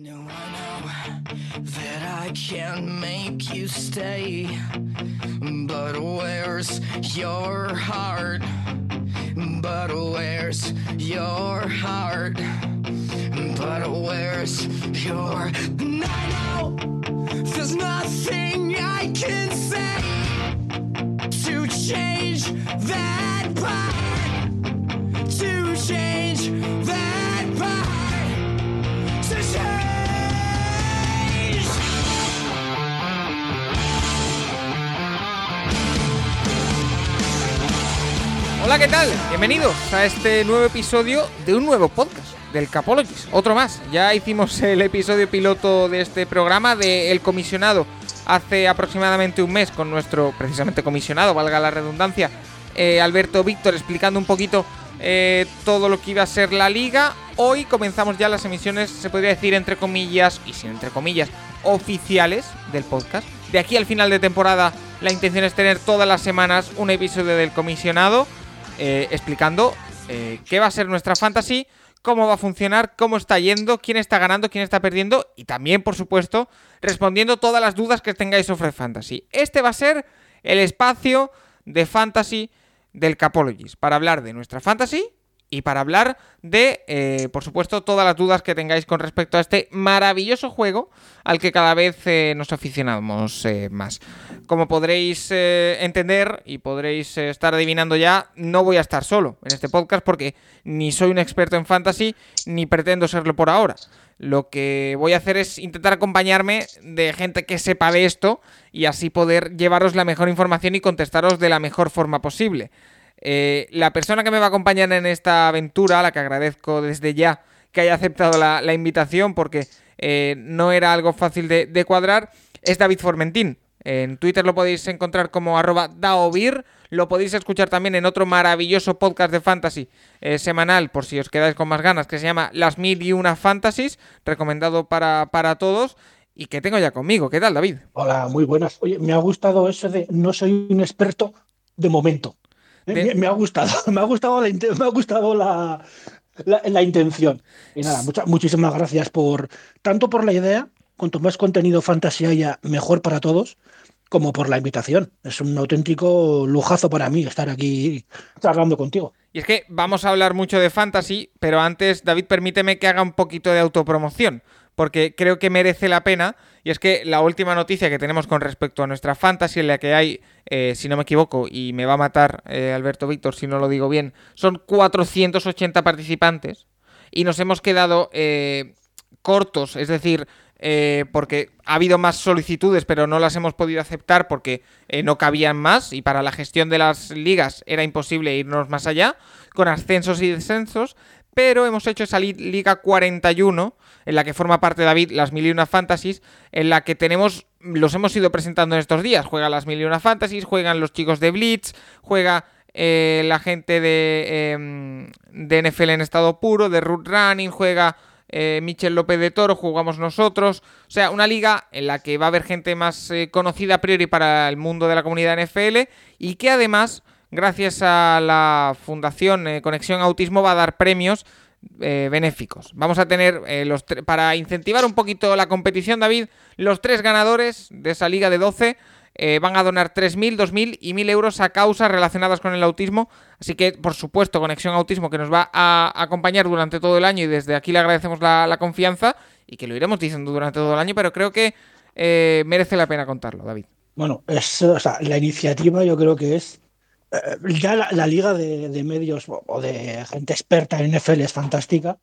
No, I know that I can't make you stay, but where's your heart? But where's your heart? But where's your. And I know there's nothing I can say Hola, ¿qué tal? Bienvenidos a este nuevo episodio de un nuevo podcast del Capologis. Otro más. Ya hicimos el episodio piloto de este programa de El Comisionado hace aproximadamente un mes con nuestro precisamente comisionado, valga la redundancia, eh, Alberto Víctor, explicando un poquito eh, todo lo que iba a ser la liga. Hoy comenzamos ya las emisiones, se podría decir entre comillas, y sin entre comillas, oficiales del podcast. De aquí al final de temporada, la intención es tener todas las semanas un episodio del comisionado eh, explicando eh, qué va a ser nuestra fantasy, cómo va a funcionar, cómo está yendo, quién está ganando, quién está perdiendo y también, por supuesto, respondiendo todas las dudas que tengáis sobre fantasy. Este va a ser el espacio de fantasy del Capologis para hablar de nuestra fantasy y para hablar de, eh, por supuesto, todas las dudas que tengáis con respecto a este maravilloso juego al que cada vez eh, nos aficionamos eh, más. Como podréis entender y podréis estar adivinando ya, no voy a estar solo en este podcast porque ni soy un experto en fantasy ni pretendo serlo por ahora. Lo que voy a hacer es intentar acompañarme de gente que sepa de esto y así poder llevaros la mejor información y contestaros de la mejor forma posible. Eh, la persona que me va a acompañar en esta aventura, a la que agradezco desde ya que haya aceptado la, invitación porque eh, no era algo fácil de, de cuadrar, es David Formentín. En Twitter lo podéis encontrar como arroba daovir. Lo podéis escuchar también en otro maravilloso podcast de fantasy eh, semanal, por si os quedáis con más ganas, que se llama Las Mil y Una Fantasies, recomendado para, para todos. Y que tengo ya conmigo. ¿Qué tal, David? Hola, muy buenas. Oye, me ha gustado eso de no soy un experto de momento. Eh, De- Me, ha gustado, me ha gustado la, me ha gustado la, la, la intención. Y nada, mucha- muchísimas gracias por tanto por la idea, cuanto más contenido fantasy haya, mejor para todos, como por la invitación. Es un auténtico lujazo para mí estar aquí charlando contigo. Y es que vamos a hablar mucho de fantasy, pero antes, David, permíteme que haga un poquito de autopromoción, porque creo que merece la pena. Y es que la última noticia que tenemos con respecto a nuestra fantasy, en la que hay, eh, si no me equivoco, y me va a matar eh, Alberto Víctor si no lo digo bien, son 480 participantes. Y nos hemos quedado eh, cortos, es decir, eh, porque ha habido más solicitudes, pero no las hemos podido aceptar porque no cabían más y para la gestión de las ligas era imposible irnos más allá, con ascensos y descensos, pero hemos hecho esa li- Liga 41, en la que forma parte David, las Mil y Una Fantasies, en la que tenemos, los hemos ido presentando en estos días, juegan las Mil y Una Fantasies, juegan los chicos de Blitz, juega eh, la gente de, em, de NFL en estado puro, de Root Running, juega eh, Michel López de Toro, jugamos nosotros. O sea, una liga en la que va a haber gente más eh, conocida a priori para el mundo de la comunidad NFL y que además, gracias a la Fundación eh, Conexión Autismo, va a dar premios eh, benéficos. Vamos a tener, eh, los para incentivar un poquito la competición, David, los tres ganadores de esa liga de 12 eh, van a donar 3.000, 2.000 y 1.000 euros a causas relacionadas con el autismo. Así que, por supuesto, Conexión Autismo que nos va a acompañar durante todo el año y desde aquí le agradecemos la, confianza y que lo iremos diciendo durante todo el año, pero creo que eh, merece la pena contarlo, David. Bueno, es, la iniciativa yo creo que es ya la, liga de, medios o de gente experta en NFL es fantástica.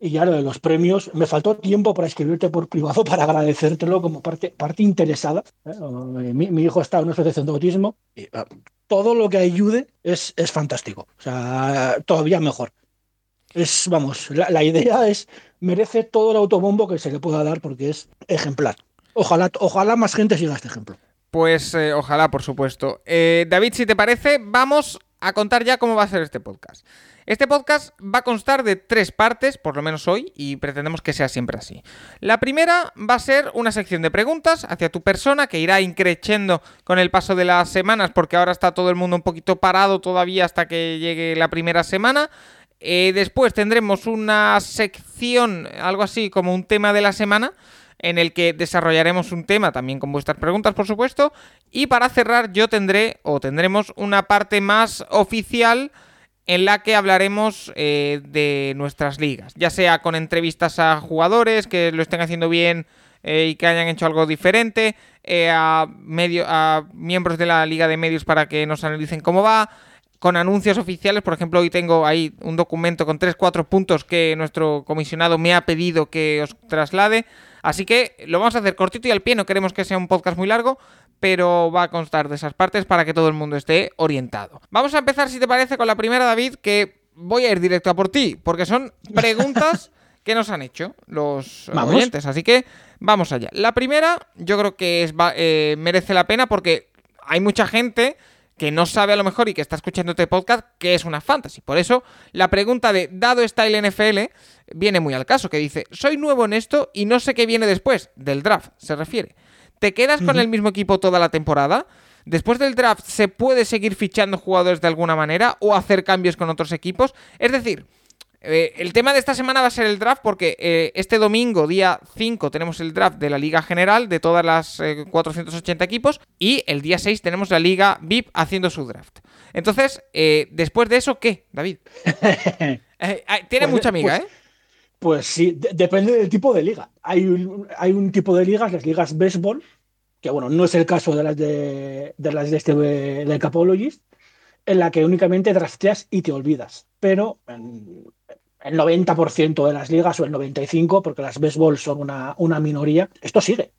Y ya lo de los premios, me faltó tiempo para escribirte por privado para agradecértelo como parte, parte interesada. ¿eh? Mi, mi hijo está en una asociación de autismo eh, todo lo que ayude es, es fantástico. O sea, todavía mejor. Es, vamos, la, la idea es, merece todo el autobombo que se le pueda dar porque es ejemplar. Ojalá, ojalá más gente siga este ejemplo. Pues eh, ojalá, por supuesto. Eh, David, si te parece, vamos a contar ya cómo va a ser este podcast. Este podcast va a constar de tres partes, por lo menos hoy, y pretendemos que sea siempre así. La primera va a ser una sección de preguntas hacia tu persona que irá increciendo con el paso de las semanas, porque ahora está todo el mundo un poquito parado todavía hasta que llegue la primera semana. Eh, después tendremos una sección, algo así como un tema de la semana, en el que desarrollaremos un tema también con vuestras preguntas, por supuesto. Y para cerrar, yo tendré o tendremos una parte más oficial en la que hablaremos eh, de nuestras ligas, ya sea con entrevistas a jugadores que lo estén haciendo bien eh, y que hayan hecho algo diferente, eh, a, medio, a miembros de la liga de medios para que nos analicen cómo va, con anuncios oficiales. Por ejemplo, hoy tengo ahí un documento con 3-4 puntos que nuestro comisionado me ha pedido que os traslade. Así que lo vamos a hacer cortito y al pie, no queremos que sea un podcast muy largo, pero va a constar de esas partes para que todo el mundo esté orientado. Vamos a empezar, si te parece, con la primera, David, que voy a ir directo a por ti, porque son preguntas que nos han hecho los Vamos. oyentes. Así que vamos allá. La primera, yo creo que es, va- eh, merece la pena porque hay mucha gente que no sabe a lo mejor y que está escuchando este podcast que es una fantasy. Por eso, la pregunta de dado está el NFL viene muy al caso, que dice, soy nuevo en esto y no sé qué viene después, del draft, se refiere. ¿Te quedas con el mismo equipo toda la temporada? Después del draft, ¿se puede seguir fichando jugadores de alguna manera o hacer cambios con otros equipos? Es decir, eh, el tema de esta semana va a ser el draft porque eh, este domingo, día 5, tenemos el draft de la Liga General de todas las eh, 480 equipos y el día 6 tenemos la Liga VIP haciendo su draft. Entonces, eh, después de eso, ¿qué, David? Tiene Pues, mucha amiga, pues, ¿eh? Pues sí, de- depende del tipo de liga. Hay un, hay un tipo de ligas, las ligas béisbol, que bueno, no es el caso de las de, de las de este del Capologist, en la que únicamente drafteas y te olvidas. Pero en el 90% de las ligas o el 95%, porque las béisbol son una, una minoría, esto sigue.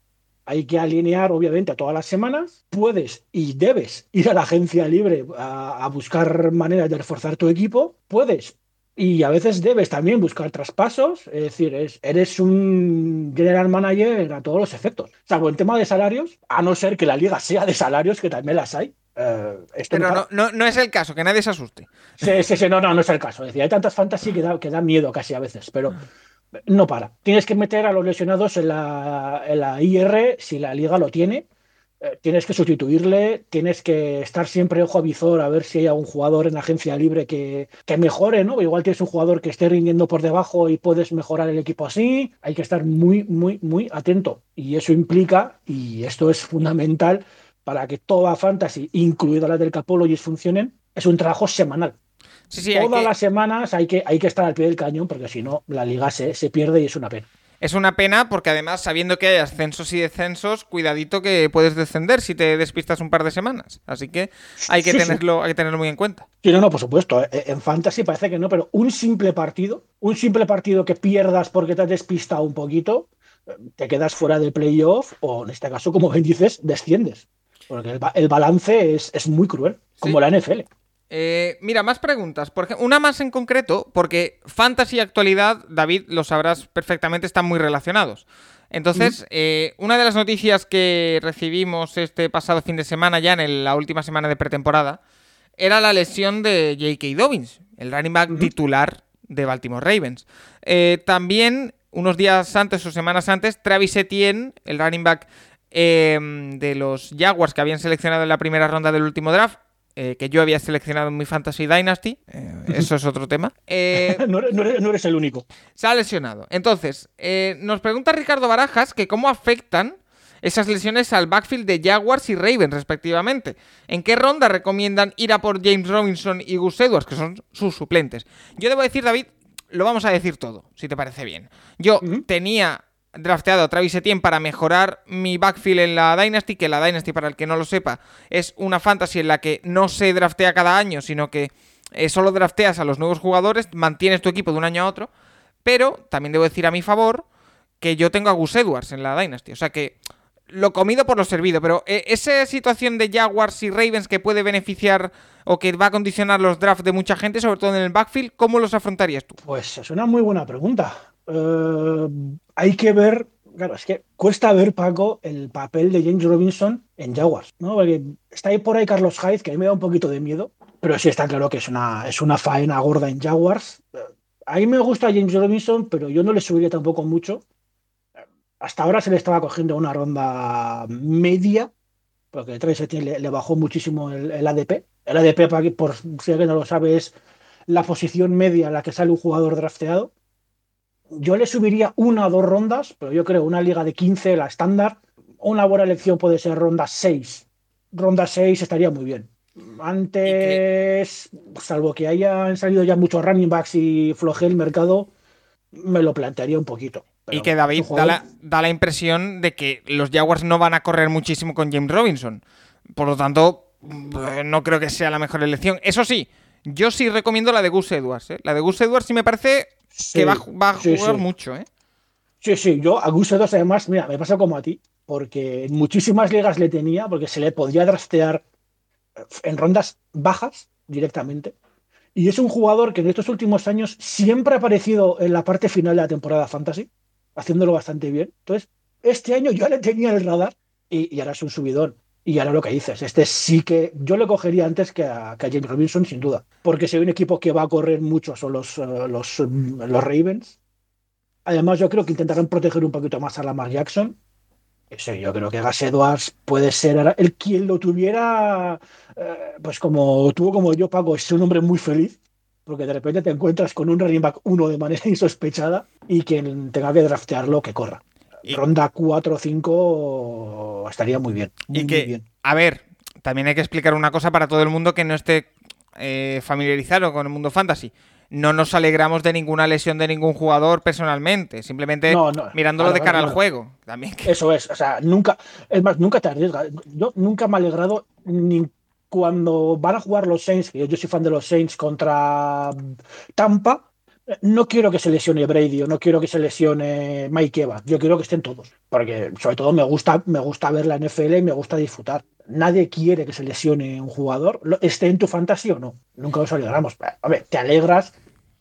Hay que alinear, obviamente, todas las semanas. Puedes y debes ir a la agencia libre a, a buscar maneras de reforzar tu equipo. Puedes y a veces debes también buscar traspasos, es decir, es- eres un general manager a todos los efectos. Salvo en tema de salarios, a no ser que la liga sea de salarios, que también las hay. Eh, esto Pero no no, no, es el caso, que nadie se asuste. Sí, sí, sí, no, no, no es el caso. Es decir, hay tantas fantasy que da, que da miedo casi a veces, pero no para. Tienes que meter a los lesionados en la, en la IR si la liga lo tiene. Eh, tienes que sustituirle, tienes que estar siempre ojo a visor a ver si hay algún jugador en agencia libre que, que mejore, ¿no? Igual tienes un jugador que esté rindiendo por debajo y puedes mejorar el equipo así. Hay que estar muy, muy, muy atento. Y eso implica, y esto es fundamental para que toda fantasy, incluida la del Capologist, funcionen, es un trabajo semanal. Sí, sí, Todas que- las semanas hay que, hay que estar al pie del cañón porque si no, la liga se, se pierde y es una pena. Es una pena porque además, sabiendo que hay ascensos y descensos, cuidadito que puedes descender si te despistas un par de semanas. Así que hay que Sí, sí. tenerlo, hay que tenerlo muy en cuenta. Sí, no, no, por supuesto. eh, En fantasy parece que no, pero un simple partido, un simple partido que pierdas porque te has despistado un poquito, eh, te quedas fuera del playoff o en este caso, como bien dices, desciendes. Porque el, ba- el balance es, es muy cruel, como la NFL. Eh, mira, más preguntas. Por ejemplo, una más en concreto, porque fantasy y actualidad, David, lo sabrás perfectamente, están muy relacionados. Entonces, eh, una de las noticias que recibimos este pasado fin de semana, ya en el- la última semana de pretemporada, era la lesión de J.K. Dobbins, el running back titular de Baltimore Ravens. Eh, también, unos días antes o semanas antes, Travis Etienne, el running back eh, de los Jaguars que habían seleccionado en la primera ronda del último draft, eh, que yo había seleccionado en mi Fantasy Dynasty, eh, eso es otro tema, eh, No, eres- no eres, no eres el único. se ha lesionado. Entonces, eh, nos pregunta Ricardo Barajas que cómo afectan esas lesiones al backfield de Jaguars y Ravens, respectivamente. ¿En qué ronda recomiendan ir a por James Robinson y Gus Edwards, que son sus suplentes? Yo debo decir, David, lo vamos a decir todo, si te parece bien. Yo tenía drafteado a Travis Etienne para mejorar mi backfield en la Dynasty, que la Dynasty, para el que no lo sepa, es una fantasy en la que no se draftea cada año, sino que eh, solo drafteas a los nuevos jugadores, mantienes tu equipo de un año a otro, pero también debo decir a mi favor que yo tengo a Gus Edwards en la Dynasty, o sea que lo comido por lo servido, pero eh, esa situación de Jaguars y Ravens que puede beneficiar o que va a condicionar los drafts de mucha gente, sobre todo en el backfield, ¿cómo los afrontarías tú? Pues es una muy buena pregunta. Eh, hay que ver, claro, es que cuesta ver, Paco, el papel de James Robinson en Jaguars, ¿no? Porque está ahí por ahí Carlos Hyde, que a mí me da un poquito de miedo, pero sí está claro que es una, es una faena gorda en Jaguars. Eh, A mí me gusta James Robinson, pero yo no le subiría tampoco mucho. Hasta ahora se le estaba cogiendo una ronda media, porque Travis le, le bajó muchísimo el, el ADP. El ADP, por si alguien no lo sabe, es la posición media en la que sale un jugador drafteado. Yo le subiría una o dos rondas, pero yo creo una liga de 15, la estándar. Una buena elección puede ser ronda 6. Ronda 6 estaría muy bien. Antes, salvo que hayan salido ya muchos running backs y floje el mercado, me lo plantearía un poquito. y que David da la, da la, impresión de que los Jaguars no van a correr muchísimo con James Robinson. Por lo tanto, eh, no creo que sea la mejor elección. Eso sí, yo sí recomiendo la de Gus Edwards. ¿eh? La de Gus Edwards sí me parece que va, a jugar mucho. ¿eh? Sí, sí, yo a Gus Edwards además, mira, me pasa como a ti, porque en muchísimas ligas le tenía, porque se le podía draftear en rondas bajas directamente. Y es un jugador que en estos últimos años siempre ha aparecido en la parte final de la temporada Fantasy, haciéndolo bastante bien. Entonces, este año yo le tenía el radar y, ahora es un subidón. Y ahora lo que dices, este sí que yo le cogería antes que a, James Robinson, sin duda. Porque si hay un equipo que va a correr mucho son los, eh, los, los Ravens. Además, yo creo que intentarán proteger un poquito más a Lamar Jackson. Sí, yo creo que Gas Edwards puede ser el quien lo tuviera, eh, pues como tuvo como yo, Paco, es un hombre muy feliz, porque de repente te encuentras con un running back uno de manera insospechada y quien tenga que draftearlo, que corra. Ronda 4 o 5 estaría muy bien. y que, a ver, también hay que explicar una cosa para todo el mundo que no esté eh, familiarizado con el mundo fantasy no nos alegramos de ninguna lesión de ningún jugador personalmente, simplemente mirándolo de cara al juego. También. Eso es, o sea, nunca, es más, nunca te arriesgas. Yo nunca me he alegrado ni cuando van a jugar los Saints, que yo soy fan de los Saints contra Tampa, no quiero que se lesione Brady o no quiero que se lesione Mike Evans, yo quiero que estén todos, porque sobre todo me gusta, me gusta ver la NFL y me gusta disfrutar. Nadie quiere que se lesione un jugador, esté en tu fantasía o no. Nunca nos alegramos. A ver, te alegras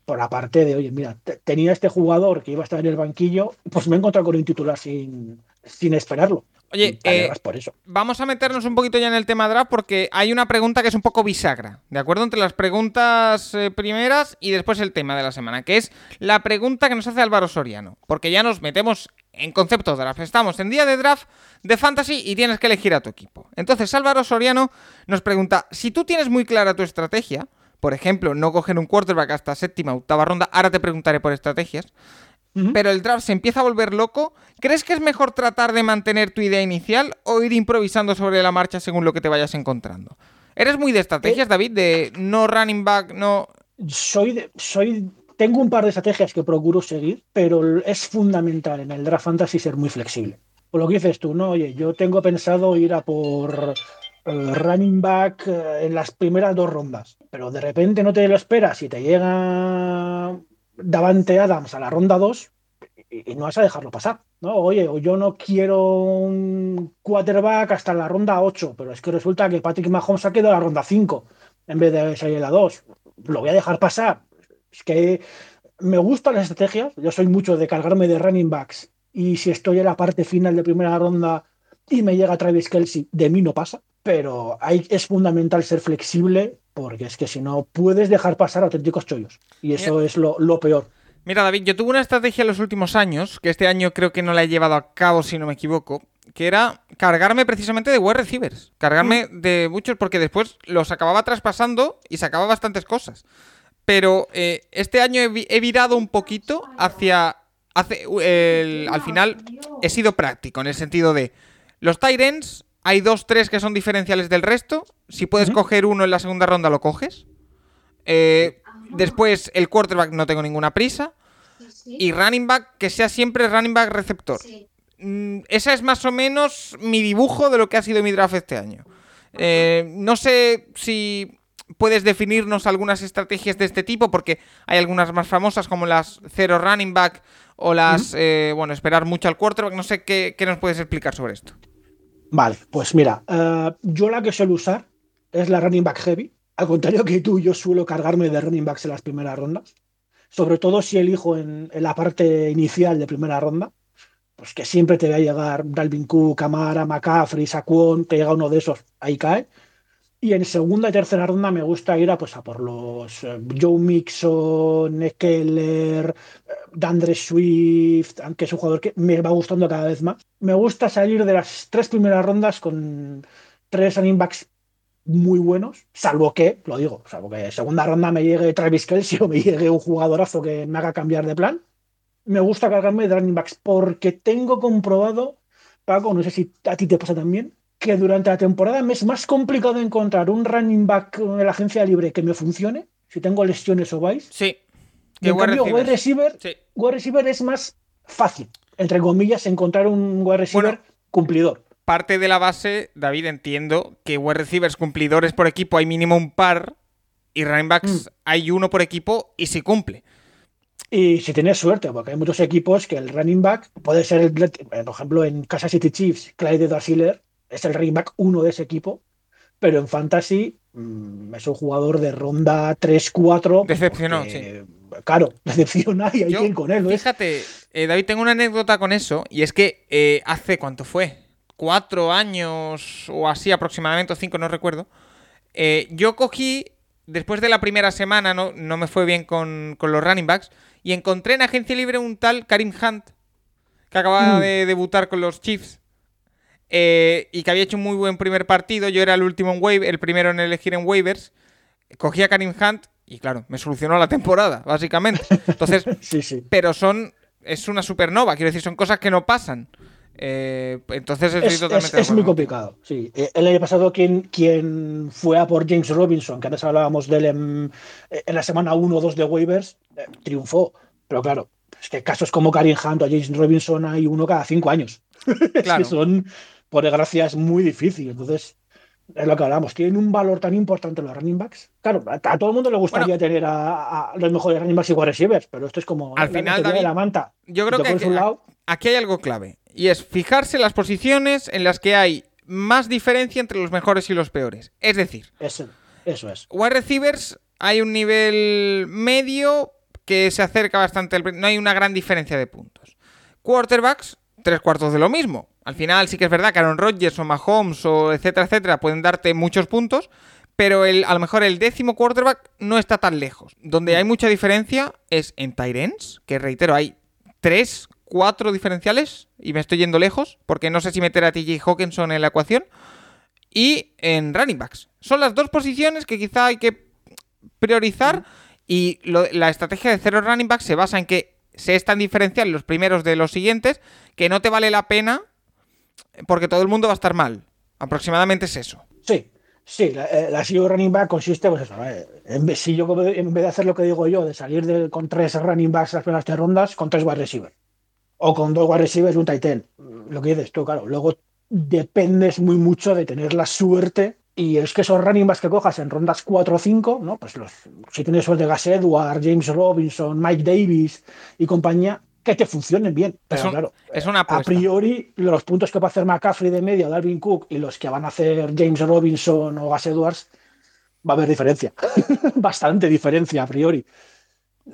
por la parte de, oye, mira, tenía este jugador que iba a estar en el banquillo, pues me he encontrado con un titular sin, sin esperarlo. Oye, eh, por eso. vamos a meternos un poquito ya en el tema draft porque hay una pregunta que es un poco bisagra, ¿de acuerdo? Entre las preguntas eh, primeras y después el tema de la semana, que es la pregunta que nos hace Álvaro Soriano, porque ya nos metemos en concepto draft. Estamos en día de draft de fantasy y tienes que elegir a tu equipo. Entonces Álvaro Soriano nos pregunta, si tú tienes muy clara tu estrategia, por ejemplo, no coger un quarterback hasta séptima, octava ronda, ahora te preguntaré por estrategias, pero el draft se empieza a volver loco, ¿crees que es mejor tratar de mantener tu idea inicial o ir improvisando sobre la marcha según lo que te vayas encontrando? ¿Eres muy de estrategias, eh, David? De no running back, no... Soy, soy tengo un par de estrategias que procuro seguir, pero es fundamental en el draft fantasy ser muy flexible. Por lo que dices tú, ¿no? Oye, yo tengo pensado ir a por eh, running back eh, en las primeras dos rondas, pero de repente no te lo esperas y te llega Davante Adams a la ronda 2 y, no vas a dejarlo pasar. ¿no? Oye, yo no quiero un quarterback hasta la ronda 8, pero es que resulta que Patrick Mahomes ha quedado a la ronda 5 en vez de salir a la 2. Lo voy a dejar pasar. Es que me gustan las estrategias. Yo soy mucho de cargarme de running backs. Y si estoy en la parte final de primera ronda y me llega Travis Kelsey, de mí no pasa. Pero es fundamental ser flexible porque es que si no puedes dejar pasar auténticos chollos. Y eso es lo, peor. Mira, David, yo tuve una estrategia en los últimos años, que este año creo que no la he llevado a cabo, si no me equivoco, que era cargarme precisamente de web receivers. Cargarme mm. de muchos, porque después los acababa traspasando y sacaba bastantes cosas pero eh, este año he, virado un poquito hacia... al final he sido práctico en el sentido de los Tyrants, hay dos, tres que son diferenciales del resto. Si puedes coger uno en la segunda ronda, lo coges. Eh, después, el quarterback no tengo ninguna prisa. Y running back, que sea siempre running back receptor. Mm, esa es más o menos mi dibujo de lo que ha sido mi draft este año. Eh, no sé si puedes definirnos algunas estrategias de este tipo, porque hay algunas más famosas como las cero running back o las, eh, bueno, esperar mucho al quarterback. No sé qué, nos puedes explicar sobre esto. Vale, pues mira, eh, yo la que suelo usar es la running back heavy. Al contrario que tú, yo suelo cargarme de running backs en las primeras rondas. Sobre todo si elijo en, la parte inicial de primera ronda, pues que siempre te va a llegar Dalvin Cook, Camara, McCaffrey, Saquon, te llega uno de esos, ahí cae. Y en segunda y tercera ronda me gusta ir a, pues, a por los eh, Joe Mixon, Keller, eh, Dandre Swift, aunque es un jugador que me va gustando cada vez más. Me gusta salir de las tres primeras rondas con tres running backs muy buenos, salvo que, lo digo, salvo que en segunda ronda me llegue Travis Kelsey o me llegue un jugadorazo que me haga cambiar de plan. Me gusta cargarme de running backs porque tengo comprobado, Paco, no sé si a ti te pasa también, que durante la temporada me es más complicado encontrar un running back en la agencia libre que me funcione, si tengo lesiones o vais. Sí. Y en cambio, wide receiver, Sí. wide receiver es más fácil, entre comillas, encontrar un wide receiver Bueno. cumplidor. Parte de la base, David, entiendo que wide receivers cumplidores por equipo hay mínimo un par y running backs Mm. hay uno por equipo y si cumple. Y si tienes suerte, porque hay muchos equipos que el running back puede ser, el, por ejemplo, en Kansas City Chiefs, Clyde Edwards-Helaire es el running back uno de ese equipo, pero en Fantasy mm, es un jugador de ronda 3-4. Decepcionó, porque, Claro, decepciona y hay Yo, quien con él. ¿ves? Fíjate, eh, David, tengo una anécdota con eso y es que eh, hace, ¿cuánto fue? Cuatro años o así aproximadamente, o cinco, no recuerdo. eh, yo cogí, después de la primera semana, no, no me fue bien con, con los running backs, y encontré en agencia libre un tal Karim Hunt, que acababa Mm. de debutar con los Chiefs. Eh, y que había hecho un muy buen primer partido. Yo era el último en waiver, el primero en elegir en waivers. Cogí a Karim Hunt y claro, me solucionó la temporada, básicamente. Entonces, Sí, sí. pero son. Es una supernova, quiero decir, son cosas que no pasan. Eh, entonces estoy Es, totalmente es- es muy complicado. Sí. Eh, El año pasado, quien, quien fue a por James Robinson, que antes hablábamos de él en, en la semana 1 o 2 de waivers, eh, triunfó. Pero claro, es que casos como Karim Hunt o James Robinson hay uno cada cinco años. Es Claro. que son, por desgracia, es muy difícil. Entonces, es lo que hablamos. Tienen un valor tan importante los running backs. Claro, a, a todo el mundo le gustaría tener a, a los mejores running backs y wide receivers, pero esto es como Al la final, de la manta. Yo creo que lado, aquí hay algo clave. Y es fijarse en las posiciones en las que hay más diferencia entre los mejores y los peores. Es decir, eso, eso es. wide receivers hay un nivel medio que se acerca bastante al... No hay una gran diferencia de puntos. Quarterbacks, tres cuartos de lo mismo. Al final sí que es verdad que Aaron Rodgers o Mahomes o etcétera, etcétera pueden darte muchos puntos, pero el, a lo mejor el décimo quarterback no está tan lejos. Donde hay mucha diferencia es en Tyrants, que reitero, hay tres, cuatro diferenciales y me estoy yendo lejos, porque no sé si meter a TJ Hawkinson en la ecuación, y en running backs. Son las dos posiciones que quizá hay que priorizar y la estrategia de cero running back se basa en que se es tan diferencial los primeros de los siguientes que no te vale la pena porque todo el mundo va a estar mal. Aproximadamente es eso. Sí, sí, la, eh, la running back consiste, pues eso, eh, en vez, si yo en vez de hacer lo que digo yo, de salir de- con tres running backs las primeras tres rondas, con tres wide receivers. O con dos wide receivers y un tight end. Lo que dices tú, claro. Luego dependes muy mucho de tener la suerte. Y es que esos running backs que cojas en rondas 4 o 5, ¿no? Pues los, si tienes suerte, Gus Edwards, James Robinson, Mike Davis y compañía, que te funcionen bien. Pero Es un- claro, es una a priori, los puntos que va a hacer McCaffrey de media, Dalvin Cook, y los que van a hacer James Robinson o Gus Edwards, va a haber diferencia. Bastante diferencia a priori.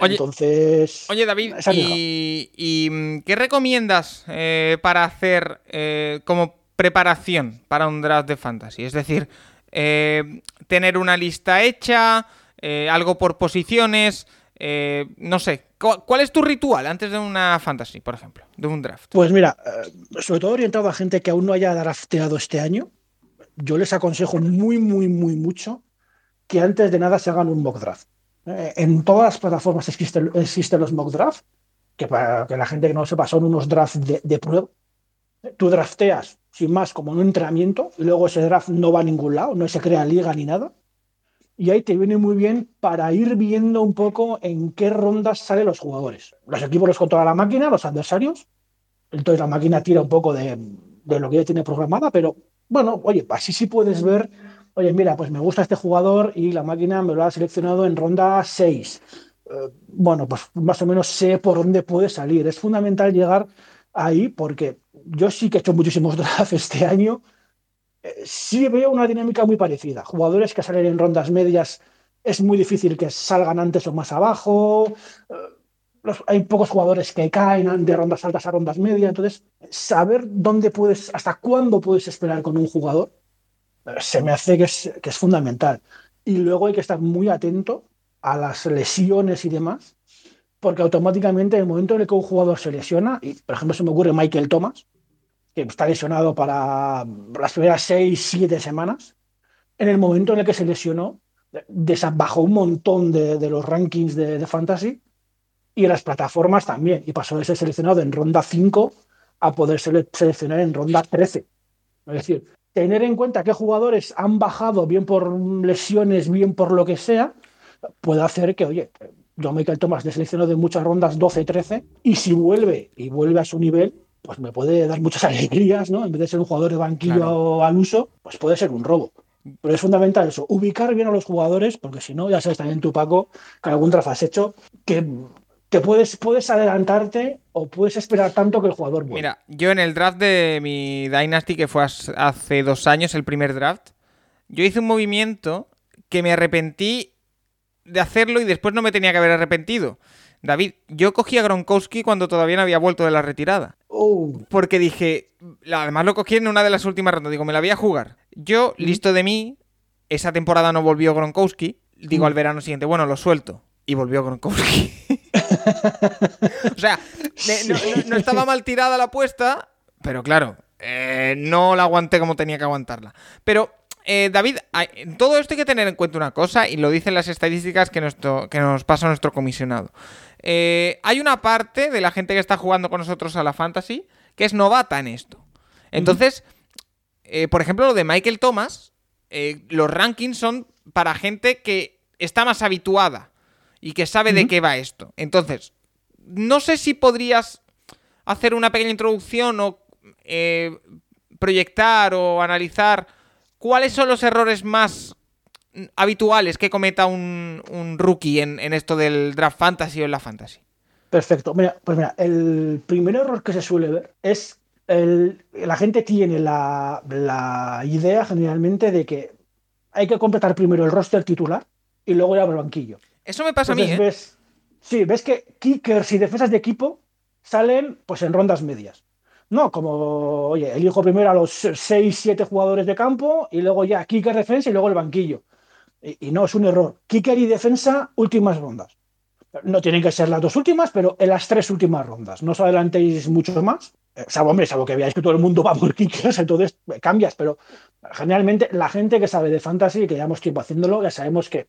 Oye- Entonces. Oye, David. ¿y, y, mm, qué recomiendas eh, para hacer eh, como preparación para un draft de fantasy? Es decir, eh, tener una lista hecha, eh, algo por posiciones, eh, no sé. ¿Cu- ¿Cuál es tu ritual antes de una fantasy, por ejemplo? De un draft. Pues mira, eh, sobre todo orientado a gente que aún no haya drafteado este año, yo les aconsejo muy, muy, muy mucho que antes de nada se hagan un mock draft. Eh, En todas las plataformas existen, los mock draft, que para que la gente que no lo sepa son unos drafts de, de prueba. Tú drafteas sin más como un entrenamiento y luego ese draft no va a ningún lado, no se crea liga ni nada. Y ahí te viene muy bien para ir viendo un poco en qué rondas salen los jugadores. Los equipos los controla la máquina, los adversarios, entonces la máquina tira un poco de, de lo que ya tiene programada, pero bueno, oye, así sí puedes ver, oye, mira, pues me gusta este jugador y la máquina me lo ha seleccionado en ronda 6. Eh, bueno, pues más o menos sé por dónde puede salir. Es fundamental llegar ahí porque yo sí que he hecho muchísimos drafts este año. Sí veo una dinámica muy parecida. Jugadores que salen en rondas medias es muy difícil que salgan antes o más abajo. Eh, los- hay pocos jugadores que caen de rondas altas a rondas medias, entonces saber dónde puedes, hasta cuándo puedes esperar con un jugador, eh, se me hace que es, que es fundamental. Y luego hay que estar muy atento a las lesiones y demás, porque automáticamente en el momento en el que un jugador se lesiona, y por ejemplo se me ocurre Michael Thomas, que está lesionado para las primeras seis, siete semanas, en el momento en el que se lesionó, bajó un montón de, los rankings de, fantasy y las plataformas también. Y pasó de ser seleccionado en ronda 5 a poder seleccionar en ronda 13. Es decir, tener en cuenta qué jugadores han bajado, bien por lesiones, bien por lo que sea, puede hacer que, oye, yo Michael Thomas le selecciono de muchas rondas 12-13 y si vuelve y vuelve a su nivel, pues me puede dar muchas alegrías, ¿no? En vez de ser un jugador de banquillo al uso, pues puede ser un robo. Pero es fundamental eso, ubicar bien a los jugadores, porque si no, ya sabes también tú, Paco, que algún draft has hecho, que, que puedes, puedes adelantarte o puedes esperar tanto que el jugador vuelva. Mira, yo en el draft de mi Dynasty, que fue hace dos años, el primer draft, yo hice un movimiento que me arrepentí de hacerlo y después no me tenía que haber arrepentido. David, yo cogí a Gronkowski cuando todavía no había vuelto de la retirada. Oh. Porque dije, además lo cogí en una de las últimas rondas, digo, me la voy a jugar. Yo, listo de mí, esa temporada no volvió Gronkowski, digo al verano siguiente, bueno, lo suelto. Y volvió Gronkowski. o sea, no, estaba mal tirada la apuesta, pero claro, eh, no la aguanté como tenía que aguantarla. Pero eh, David, en todo esto hay que tener en cuenta una cosa, y lo dicen las estadísticas que, que nos pasa nuestro comisionado. Eh, hay una parte de la gente que está jugando con nosotros a la fantasy que es novata en esto. Entonces, eh, por ejemplo, lo de Michael Thomas, los rankings son para gente que está más habituada y que sabe de qué va esto. Entonces, no sé si podrías hacer una pequeña introducción o proyectar o analizar ¿cuáles son los errores más habituales que cometa un, rookie en, esto del draft fantasy o en la fantasy? Perfecto. Mira, pues mira, el primer error que se suele ver es el, la gente tiene la, idea generalmente de que hay que completar primero el roster titular y luego ir al banquillo. Eso me pasa a mí. ¿eh? sí, ves que kickers y defensas de equipo salen pues en rondas medias. No, como, oye, elijo primero a los 6, 7 jugadores de campo y luego ya kicker, defensa y luego el banquillo. Y, no, es un error. Kicker y defensa, últimas rondas. No tienen que ser las dos últimas, pero en las tres últimas rondas. No os adelantéis mucho más. Eh, salvo, hombre, salvo que veáis que todo el mundo va por kickers, entonces eh, cambias. Pero generalmente la gente que sabe de fantasy y que llevamos tiempo haciéndolo, ya sabemos que,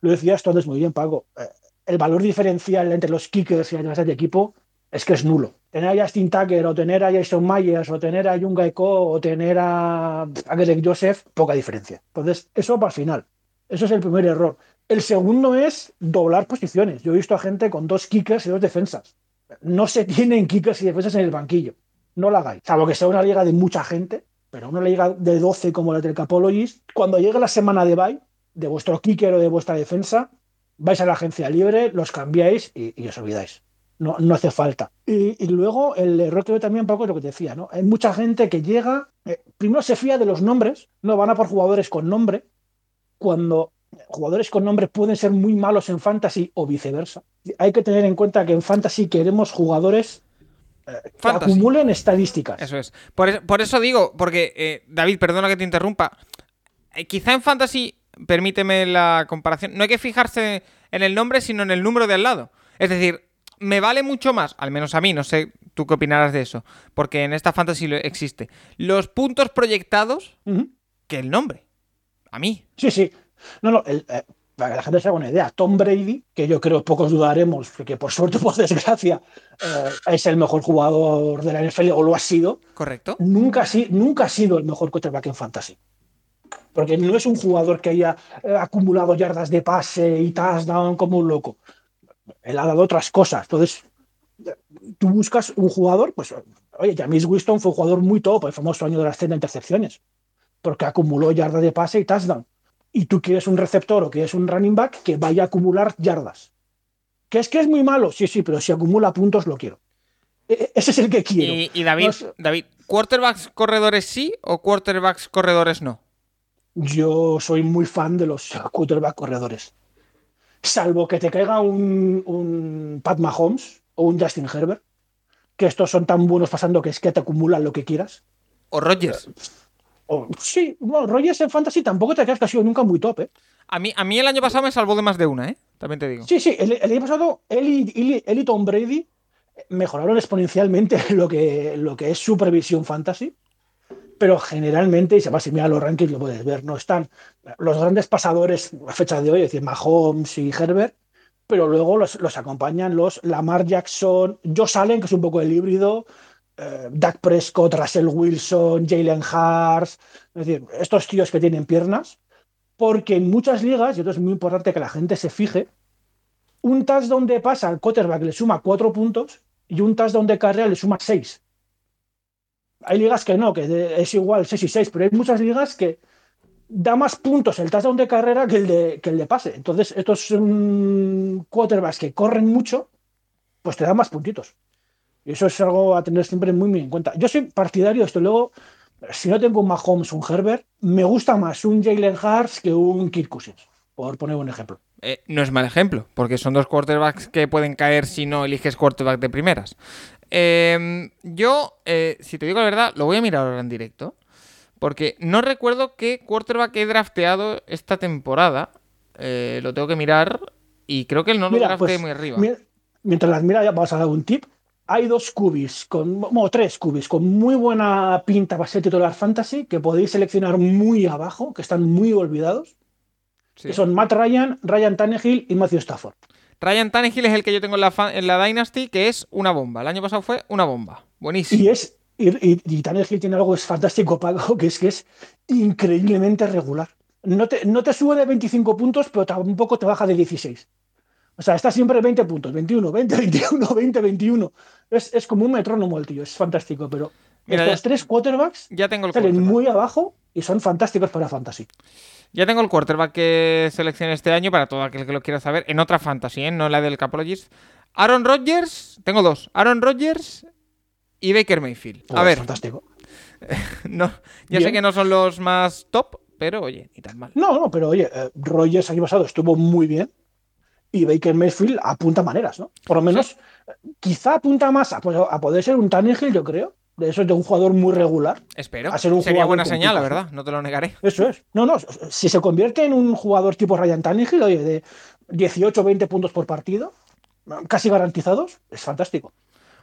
lo decías tú antes muy bien, Pago, eh, el valor diferencial entre los kickers y las de equipo es que es nulo. Tener a Justin Tucker o tener a Jason Myers o tener a Junga Eko o tener a, Greg Joseph, poca diferencia. Entonces, eso para el final. Eso es el primer error. El segundo es doblar posiciones. Yo he visto a gente con dos kickers y dos defensas. No se tienen kickers y defensas en el banquillo. No lo hagáis. Salvo que sea una liga de mucha gente, pero una liga de 12 como la del Capologist, cuando llegue la semana de bye, de vuestro kicker o de vuestra defensa, vais a la agencia libre, los cambiáis y os olvidáis no, no hace falta. Y, luego el error que veo también, poco es lo que te decía, ¿no? Hay mucha gente que llega, eh, primero se fía de los nombres, no van a por jugadores con nombre, cuando jugadores con nombre pueden ser muy malos en fantasy o viceversa. Hay que tener en cuenta que en fantasy queremos jugadores eh, que acumulen estadísticas. Eso es. Por, eso digo, porque, eh, David, perdona que te interrumpa, quizá en fantasy, permíteme la comparación, no hay que fijarse en el nombre, sino en el número de al lado. Es decir, me vale mucho más, al menos a mí, no sé tú qué opinarás de eso, porque en esta fantasy existe, los puntos proyectados que el nombre. A mí. Sí, sí. No, no, eh, para que la gente se haga una idea, Tom Brady, que yo creo pocos dudaremos, que por suerte o por desgracia eh, es el mejor jugador de la NFL o lo ha sido. Correcto. Nunca, nunca ha sido el mejor quarterback en fantasy. Porque no es un jugador que haya eh, acumulado yardas de pase y touchdown como un loco él ha dado otras cosas. Entonces, tú buscas un jugador, pues, oye, James Winston fue un jugador muy top, el famoso año de las 30 intercepciones, porque acumuló yardas de pase y touchdown. Y tú quieres un receptor o quieres un running back que vaya a acumular yardas. ¿Que es que es muy malo? Sí, sí, pero si acumula puntos lo quiero. E, e, ese es el que quiero. Y, David, David, ¿quarterbacks corredores sí o quarterbacks corredores no? Yo soy muy fan de los quarterbacks corredores salvo que te caiga un, un Pat Mahomes o un Justin Herbert, que estos son tan buenos pasando que es que te acumulan lo que quieras. O Rogers. O, sí, bueno, Rogers en Fantasy tampoco te creas que ha sido nunca muy top, ¿eh? A mí, a mí el año pasado me salvó de más de una, ¿eh? También te digo. Sí, sí, el, año pasado él y, Tom Brady mejoraron exponencialmente lo que, lo que es su previsión fantasy. Pero generalmente, y si mira los rankings lo puedes ver, no están los grandes pasadores a fecha de hoy, es decir, Mahomes y Herbert, pero luego los, acompañan los Lamar Jackson, Josh Allen, que es un poco el híbrido, eh, Dak Prescott, Russell Wilson, Jalen Hurts, es decir, estos tíos que tienen piernas, porque en muchas ligas, y esto es muy importante que la gente se fije, un touchdown de pasa al quarterback le suma cuatro puntos y un touchdown de carrera le suma seis. Hay ligas que no, que es igual 6 y 6, pero hay muchas ligas que da más puntos el touchdown de carrera que el de, que el de pase. Entonces, estos quarterbacks que corren mucho, pues te dan más puntitos. Y eso es algo a tener siempre muy, muy en cuenta. Yo soy partidario de esto. Luego, si no tengo un Mahomes, un Herbert, me gusta más un Jalen Hurts que un Kirk Cousins, por poner un ejemplo. Eh, no es mal ejemplo, porque son dos quarterbacks que pueden caer si no eliges quarterback de primeras. Em, yo, eh, si te digo la verdad, lo voy a mirar ahora en directo. Porque no recuerdo qué quarterback he drafteado esta temporada. Eh, lo tengo que mirar. Y creo que él no lo drafteé pues, muy arriba. mientras las mira, ya vamos a dar un tip. Hay dos cubis, con, bueno, tres cubis, con muy buena pinta para ser titular fantasy, que podéis seleccionar muy abajo, que están muy olvidados. Que son Matt Ryan, Ryan Tannehill y Matthew Stafford. Ryan Tannehill es el que yo tengo en la, en la Dynasty, que es una bomba. El año pasado fue una bomba. Buenísimo. Y es y, y, Tannehill tiene algo es fantástico, Pago, que es que es increíblemente regular. No te, no te sube de 25 puntos, pero tampoco te baja de 16. O sea, está siempre 20 puntos, 21, 20, 21, 20, 21. Es, es como un metrónomo el tío, es fantástico, pero estos tres quarterbacks ya tengo el salen muy abajo y son fantásticos para fantasy. Ya tengo el quarterback que seleccioné este año para todo aquel que lo quiera saber, en otra fantasy, ¿eh? no la del Capologist. Aaron Rodgers, tengo dos. Aaron Rodgers y Baker Mayfield. a ver. Fantástico. no, ya sé que no son los más top, pero oye, ni tan mal. No, no, pero oye, eh, Rodgers año pasado estuvo muy bien y Baker Mayfield apunta maneras, ¿no? Por lo menos, quizá apunta más a, a, poder ser un Tannehill, yo creo, de eso es de un jugador muy regular. Espero. Sería buena señal, la verdad, no te lo negaré. Eso es. No, no, si se convierte en un jugador tipo Ryan Tannehill, oye, de 18 20 puntos por partido, casi garantizados, es fantástico.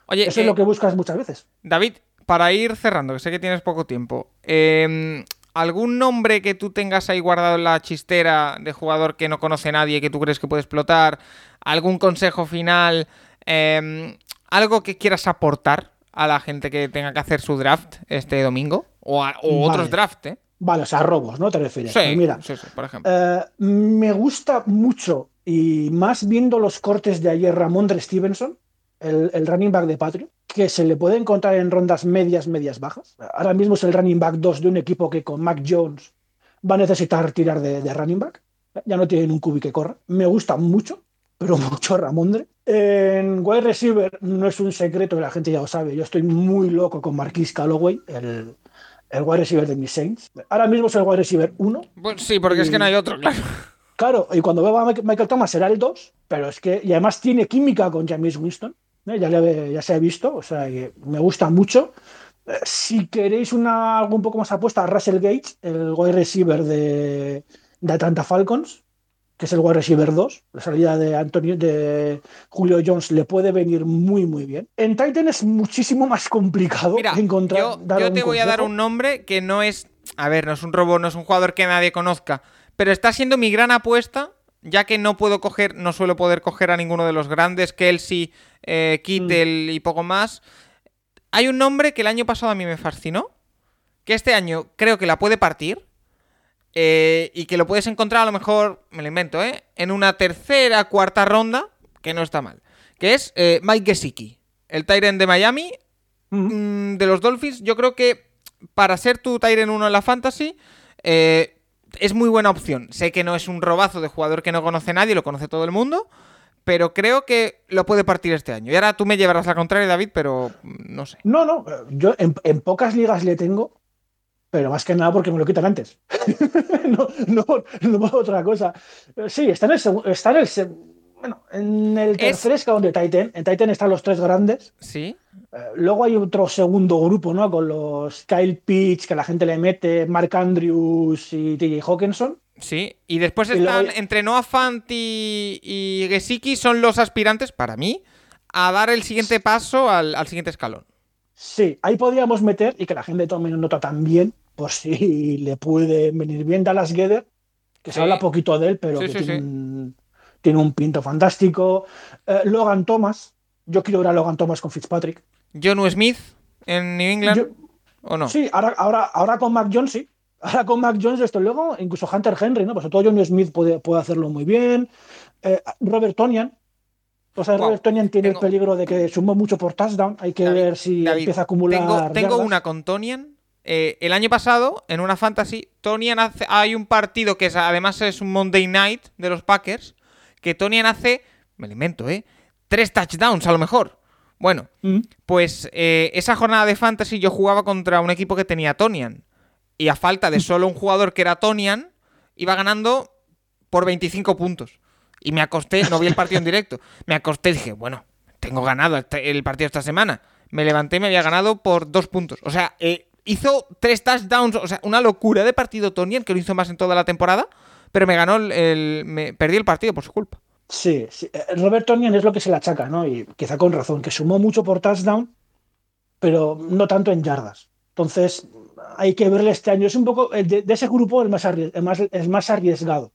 Oye, eso es lo eh, que buscas muchas veces. David, para ir cerrando, que sé que tienes poco tiempo, em, ¿algún nombre que tú tengas ahí guardado en la chistera de jugador que no conoce nadie, que tú crees que puede explotar? ¿Algún consejo final? Em, ¿Algo que quieras aportar a la gente que tenga que hacer su draft este domingo? O, otros draft, ¿eh? Vale, o sea, robos, ¿no? Te refieres. Sí, pues mira, sí, por ejemplo. Eh, me gusta mucho, y más viendo los cortes de ayer, Ramón Stevenson, el, el, running back de Patriot, que se le puede encontrar en rondas medias, medias bajas. Ahora mismo es el running back 2 de un equipo que con Mac Jones va a necesitar tirar de, de running back. Ya no tienen un cubi que corra. Me gusta mucho pero mucho Ramondre. En wide receiver no es un secreto, la gente ya lo sabe. Yo estoy muy loco con Marquis Calloway, el, el wide receiver de mis Saints. Ahora mismo es el wide receiver 1. Pues sí, porque es que no hay otro, claro. Claro, y cuando vea a Michael Thomas será el 2, pero es que, y además tiene química con James Winston, ¿eh? ya, le, ya se ha visto, o sea, que me gusta mucho. Eh, si queréis una, algo un poco más apuesta, Russell Gates, el wide receiver de, de Atlanta Falcons, que es el wide receiver 2, la salida de Antonio de Julio Jones le puede venir muy muy bien. En Titan es muchísimo más complicado encontrar. Yo, yo te voy a dar un nombre que no es, a ver, no es un robo, no es un jugador que nadie conozca, pero está siendo mi gran apuesta. Ya que no puedo coger, no suelo poder coger a ninguno de los grandes, Kelsey, eh, Kittel mm. y poco más. Hay un nombre que el año pasado a mí me fascinó, que este año creo que la puede partir, eh, y que lo puedes encontrar a lo mejor, me lo invento, ¿eh? En una tercera, cuarta ronda, que no está mal. Que es eh, Mike Gesicki, el Tyrant de Miami, mm, de los Dolphins. Yo creo que para ser tu Tyrant 1 en la Fantasy, eh, es muy buena opción. Sé que no es un robazo de jugador que no conoce nadie, lo conoce todo el mundo. Pero creo que lo puede partir este año. Y ahora tú me llevarás la contraria, David, pero mm, no sé. No, no. Yo en pocas ligas le tengo pero más que nada porque me lo quitan antes. no, no, no, por otra cosa. Sí, está en el, está en el, bueno, en el tercer escalón de Titan. En Titan están los tres grandes. Sí. Eh, luego hay otro segundo grupo, ¿no? Con los Kyle Pitts, que la gente le mete, Mark Andrews y TJ Hawkinson. Sí, y después están entre Noah Fant y, y Gesicki, son los aspirantes, para mí, a dar el siguiente paso al, al siguiente escalón. Sí, ahí podríamos meter y que la gente tome nota también, por si le puede venir bien Dallas Gueder, que se Sí. habla poquito de él, pero Sí, que sí, tiene. Un, tiene un pinto fantástico. Eh, Logan Thomas, yo quiero ver a Logan Thomas con Fitzpatrick. John Smith en New England, Yo- ¿o no? Sí, ahora, ahora, ahora con Mac Jones, sí. Ahora con Mac Jones, esto luego, incluso Hunter Henry, ¿no? Pues todo John Smith puede, puede hacerlo muy bien. Eh, Robert Tonian. O sea, Wow. Robert Tonian tiene Tengo- el peligro de que sumó mucho por touchdown. Hay que David, ver si David, empieza a acumular. Tengo, una con Tonian. Eh, el año pasado, en una fantasy, Tonian hace. Hay un partido que es, además es un Monday night de los Packers. Que Tonian hace. Me lo invento, ¿eh? Tres touchdowns a lo mejor. Bueno, Mm. pues eh, esa jornada de fantasy yo jugaba contra un equipo que tenía Tonian. Y a falta de solo un jugador que era Tonian, iba ganando por 25 puntos. Y me acosté, no vi el partido en directo. Me acosté y dije, bueno, tengo ganado este- el partido esta semana. Me levanté y me había ganado por dos puntos. O sea, eh, hizo tres touchdowns, o sea, una locura de partido Tonian, que lo hizo más en toda la temporada. Pero me ganó el. me, perdí el partido por su culpa. Sí, sí. Eh, Robert Tonian es lo que se le achaca, ¿no? Y quizá con razón, que sumó mucho por touchdown, pero no tanto en yardas. Entonces, hay que verle este año. Es un poco, de, de ese grupo, el más, más, el más arriesgado.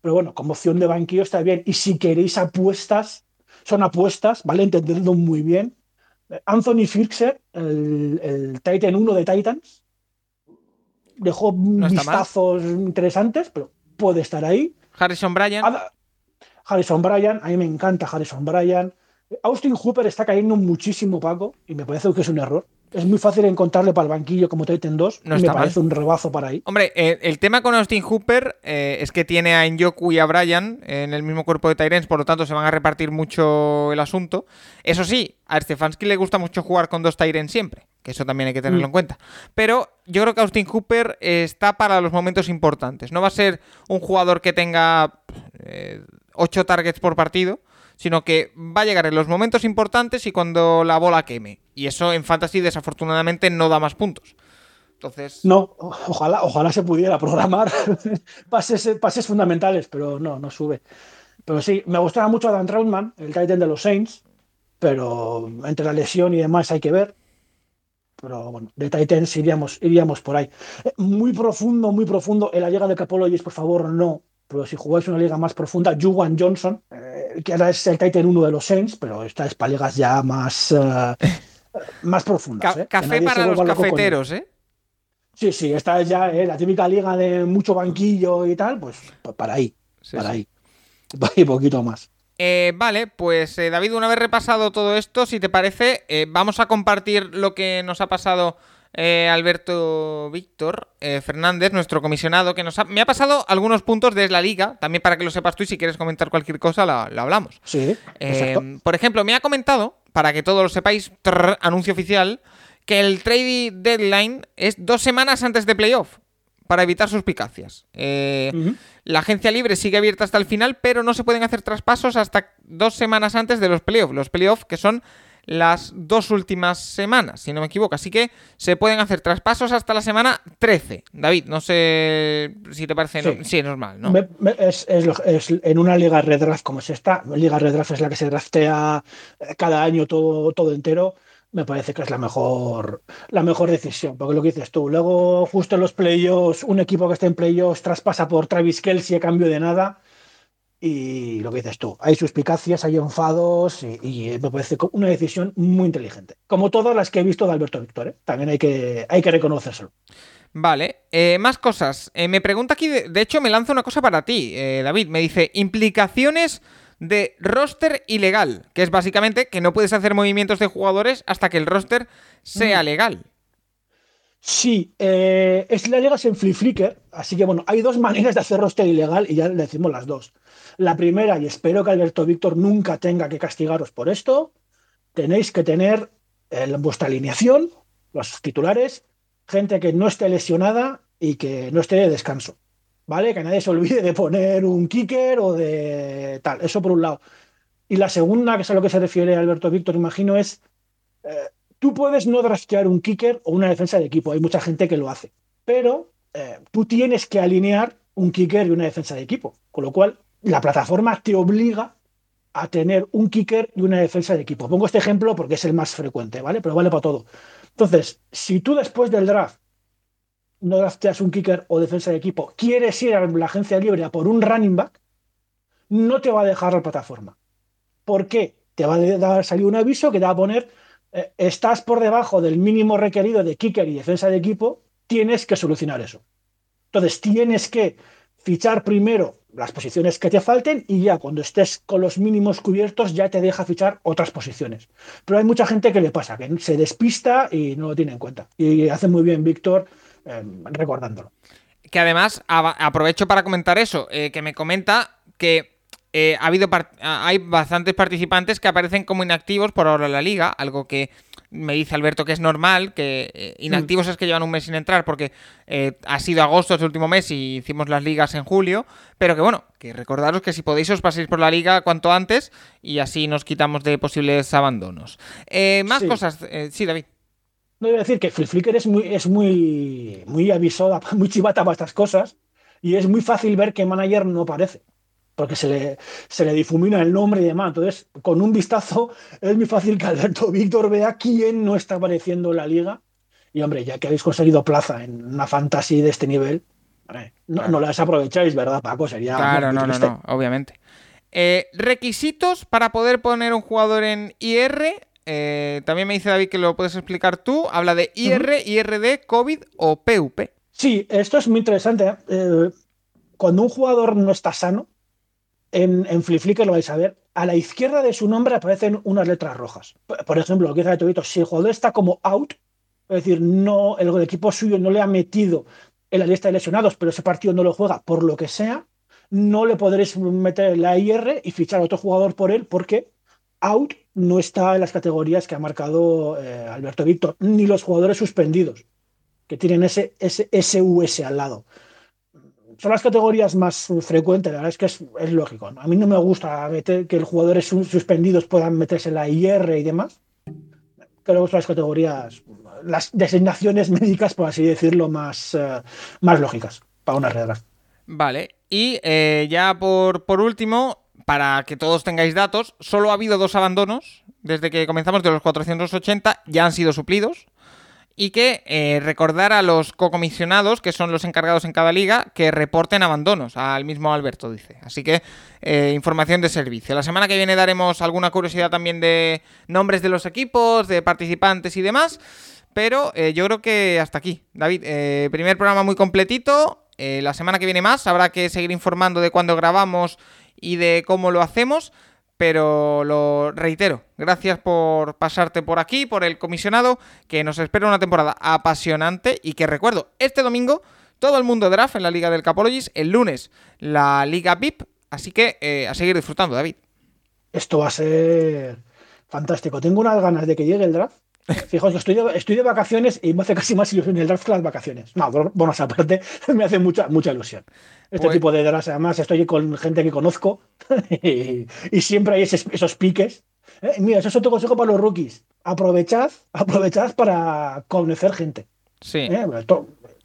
Pero bueno, como opción de banquillo está bien. Y si queréis apuestas, son apuestas, ¿vale? Entendedlo muy bien. Eh, Anthony Firkser, el, el Titan 1 de Titans, dejó mal. vistazos interesantes, pero puede estar ahí. Harrison Bryan. Harrison Bryan, a mí me encanta Harrison Bryan. Austin Hooper está cayendo muchísimo, Paco, y me parece que es un error. Es muy fácil encontrarle para el banquillo como Titan 2. No y me parece un rebazo para ahí. Hombre, eh, el tema con Austin Hooper eh, es que tiene a Njoku y a Bryan en el mismo cuerpo de Tyrens, por lo tanto se van a repartir mucho el asunto. Eso sí, a Stefanski le gusta mucho jugar con dos Tyrens siempre, que eso también hay que tenerlo Mm. en cuenta. Pero yo creo que Austin Hooper eh, está para los momentos importantes. No va a ser un jugador que tenga 8 targets por partido, sino que va a llegar en los momentos importantes y cuando la bola queme. Y eso en Fantasy desafortunadamente no da más puntos. Entonces... No, ojalá, ojalá se pudiera programar pases, pases fundamentales, pero no, no sube. Pero sí, me gustaba mucho Dan Trautman, el Titan de los Saints, pero entre la lesión y demás hay que ver. Pero bueno, de Titans iríamos, iríamos por ahí. Eh, Muy profundo, muy profundo. En la liga de Capologies, por favor, no. Pero si jugáis una liga más profunda, Juwan Johnson, eh, que ahora es el Titan 1 de los Saints, pero esta es para ligas ya más, eh, más profundas. Ca- eh, café para los cafeteros, ¿eh? Sí, sí, esta es ya eh, la típica liga de mucho banquillo y tal, pues, para ahí, Sí, para sí. ahí. Y poquito más. Eh, vale, pues eh, David, una vez repasado todo esto, si te parece, vamos a compartir lo que nos ha pasado eh, Alberto Víctor eh, Fernández, nuestro comisionado, que nos ha- me ha pasado algunos puntos de la liga, también para que lo sepas tú y si quieres comentar cualquier cosa, la, la hablamos. Sí, Eh, exacto. por ejemplo, me ha comentado, para que todos lo sepáis, trrr, anuncio oficial, que el trade deadline es dos semanas antes de playoff, para evitar suspicacias. Eh, la agencia libre sigue abierta hasta el final, pero no se pueden hacer traspasos hasta dos semanas antes de los playoffs. Los playoffs que son las dos últimas semanas, si no me equivoco. Así que se pueden hacer traspasos hasta la semana 13. David, no sé si te parece... Sí. no- sí, normal, ¿no? Me- me- es, es es en una liga red draft como es esta, liga red draft es la que se draftea eh, cada año todo, todo entero, me parece que es la mejor, la mejor decisión, porque lo que dices tú, luego justo en los playoffs, un equipo que esté en playoffs traspasa por Travis Kelsey a cambio de nada, y lo que dices tú, hay suspicacias, hay enfados, y, y me parece una decisión muy inteligente, como todas las que he visto de Alberto Víctor, ¿eh? también hay que, hay que reconocérselo. Vale, eh, más cosas. Eh, me pregunta aquí, de, de hecho me lanza una cosa para ti, eh, David. Me dice, implicaciones de roster ilegal, que es básicamente que no puedes hacer movimientos de jugadores hasta que el roster sea legal. Sí, eh, es la liga en Flea Flicker, así que bueno, hay dos maneras de hacer roster ilegal y ya le decimos las dos. La primera, y espero que Alberto Víctor nunca tenga que castigaros por esto, tenéis que tener en vuestra alineación, los titulares, gente que no esté lesionada y que no esté de descanso. ¿Vale? Que nadie se olvide de poner un kicker o de tal. Eso por un lado. Y la segunda, que es a lo que se refiere Alberto Víctor, imagino, es eh, tú puedes no draftear un kicker o una defensa de equipo. Hay mucha gente que lo hace. Pero eh, tú tienes que alinear un kicker y una defensa de equipo. Con lo cual, la plataforma te obliga a tener un kicker y una defensa de equipo. Pongo este ejemplo porque es el más frecuente, ¿vale? Pero vale para todo. Entonces, si tú después del draft no drafteas un kicker o defensa de equipo, quieres ir a la agencia libre a por un running back, no te va a dejar la plataforma. ¿Por qué? Te va a dar, salir un aviso que te va a poner, eh, estás por debajo del mínimo requerido de kicker y defensa de equipo, tienes que solucionar eso. Entonces, tienes que fichar primero las posiciones que te falten y ya cuando estés con los mínimos cubiertos ya te deja fichar otras posiciones. Pero hay mucha gente que le pasa, que se despista y no lo tiene en cuenta. Y hace muy bien Víctor eh, recordándolo. Que además aprovecho para comentar eso, eh, que me comenta que eh, ha habido hay bastantes participantes que aparecen como inactivos por ahora en la liga, algo que me dice Alberto que es normal, que eh, inactivos es que llevan un mes sin entrar porque eh, ha sido agosto ese último mes y hicimos las ligas en julio, pero que bueno, que recordaros que si podéis os paséis por la liga cuanto antes y así nos quitamos de posibles abandonos. Eh, más cosas, sí David. No iba a decir que Flickr es muy, es muy, muy avisada, muy chivata para estas cosas y es muy fácil ver que manager no aparece porque se le, se le difumina el nombre y demás. Entonces, con un vistazo es muy fácil que Alberto Víctor vea quién no está apareciendo en la liga. Y hombre, ya que habéis conseguido plaza en una fantasy de este nivel, no, no, las aprovecháis, ¿verdad, Paco? Sería. Claro, no, no, no, obviamente. Eh, requisitos para poder poner un jugador en IR. Eh, también me dice David que lo puedes explicar tú. Habla de IR, IRD, COVID o PUP. Sí, esto es muy interesante. ¿eh? cuando un jugador no está sano, en, en lo vais a ver, a la izquierda de su nombre aparecen unas letras rojas. Por ejemplo, lo que si el jugador está como out, es decir, no, el, equipo suyo no le ha metido en la lista de lesionados, pero ese partido no lo juega por lo que sea, no le podréis meter la IR y fichar a otro jugador por él porque out no está en las categorías que ha marcado eh, Alberto Víctor, ni los jugadores suspendidos, que tienen ese, ese SUS al lado son las categorías más frecuentes, la verdad es que es, lógico. A mí no me gusta meter, que los jugadores suspendidos puedan meterse en la IR y demás. Creo que son las categorías, las designaciones médicas, por así decirlo, más, eh, más lógicas para una regla. Vale, y eh, ya por, por último, para que todos tengáis datos, solo ha habido dos abandonos desde que comenzamos de los 480, ya han sido suplidos y que eh, recordar a los cocomisionados, que son los encargados en cada liga, que reporten abandonos, al mismo Alberto dice. Así que eh, información de servicio. La semana que viene daremos alguna curiosidad también de nombres de los equipos, de participantes y demás, pero eh, yo creo que hasta aquí. David, primer programa muy completito, la semana que viene más, habrá que seguir informando de cuándo grabamos y de cómo lo hacemos pero lo reitero, gracias por pasarte por aquí, por el comisionado, que nos espera una temporada apasionante y que recuerdo, este domingo todo el mundo draft en la Liga del Capologis, el lunes la Liga VIP, así que eh, a seguir disfrutando, David. Esto va a ser fantástico. Tengo unas ganas de que llegue el draft Fijaos, estoy de, estoy de vacaciones y me hace casi más ilusión el draft que las vacaciones. No, bueno, aparte, me hace mucha, mucha ilusión. Este pues tipo de drafts, además, estoy con gente que conozco y, siempre hay esos, piques. Eh, mira, eso es otro consejo para los rookies. Aprovechad, aprovechad para conocer gente. Sí. Eh,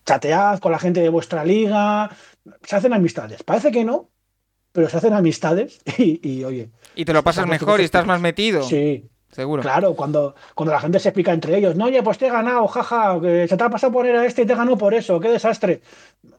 chatead con la gente de vuestra liga. Se hacen amistades. Parece que no, pero se hacen amistades y, y oye. Y te lo pasas mejor y estás más metido. Sí, Seguro. Claro, cuando, cuando la gente se explica entre ellos, no, oye, pues te he ganado, jaja, que se te ha pasado poner a este y te ganó por eso, qué desastre.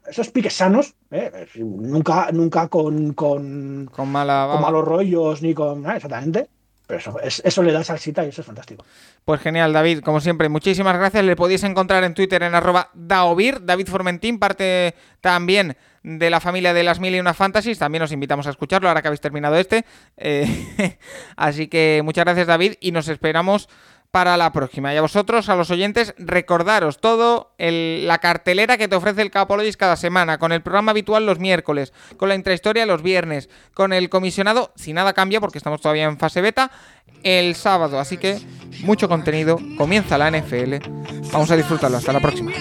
Esos piques sanos, ¿eh? nunca, nunca con, con, con, malos rollos ni con. Ah, exactamente. Eso, eso le da salsita y eso es fantástico. Pues genial, David, como siempre, muchísimas gracias. Le podéis encontrar en Twitter en arroba Daovir, David Formentín, parte también de la familia de las mil y una fantasies. También os invitamos a escucharlo ahora que habéis terminado este. Eh, así que muchas gracias, David, y nos esperamos para la próxima. Y a vosotros, a los oyentes, recordaros todo la cartelera que te ofrece el Capologis cada semana, con el programa habitual los miércoles, con la intrahistoria los viernes, con el comisionado, si nada cambia porque estamos todavía en fase beta, el sábado. Así que mucho contenido, comienza la NFL, vamos a disfrutarlo. Hasta la próxima.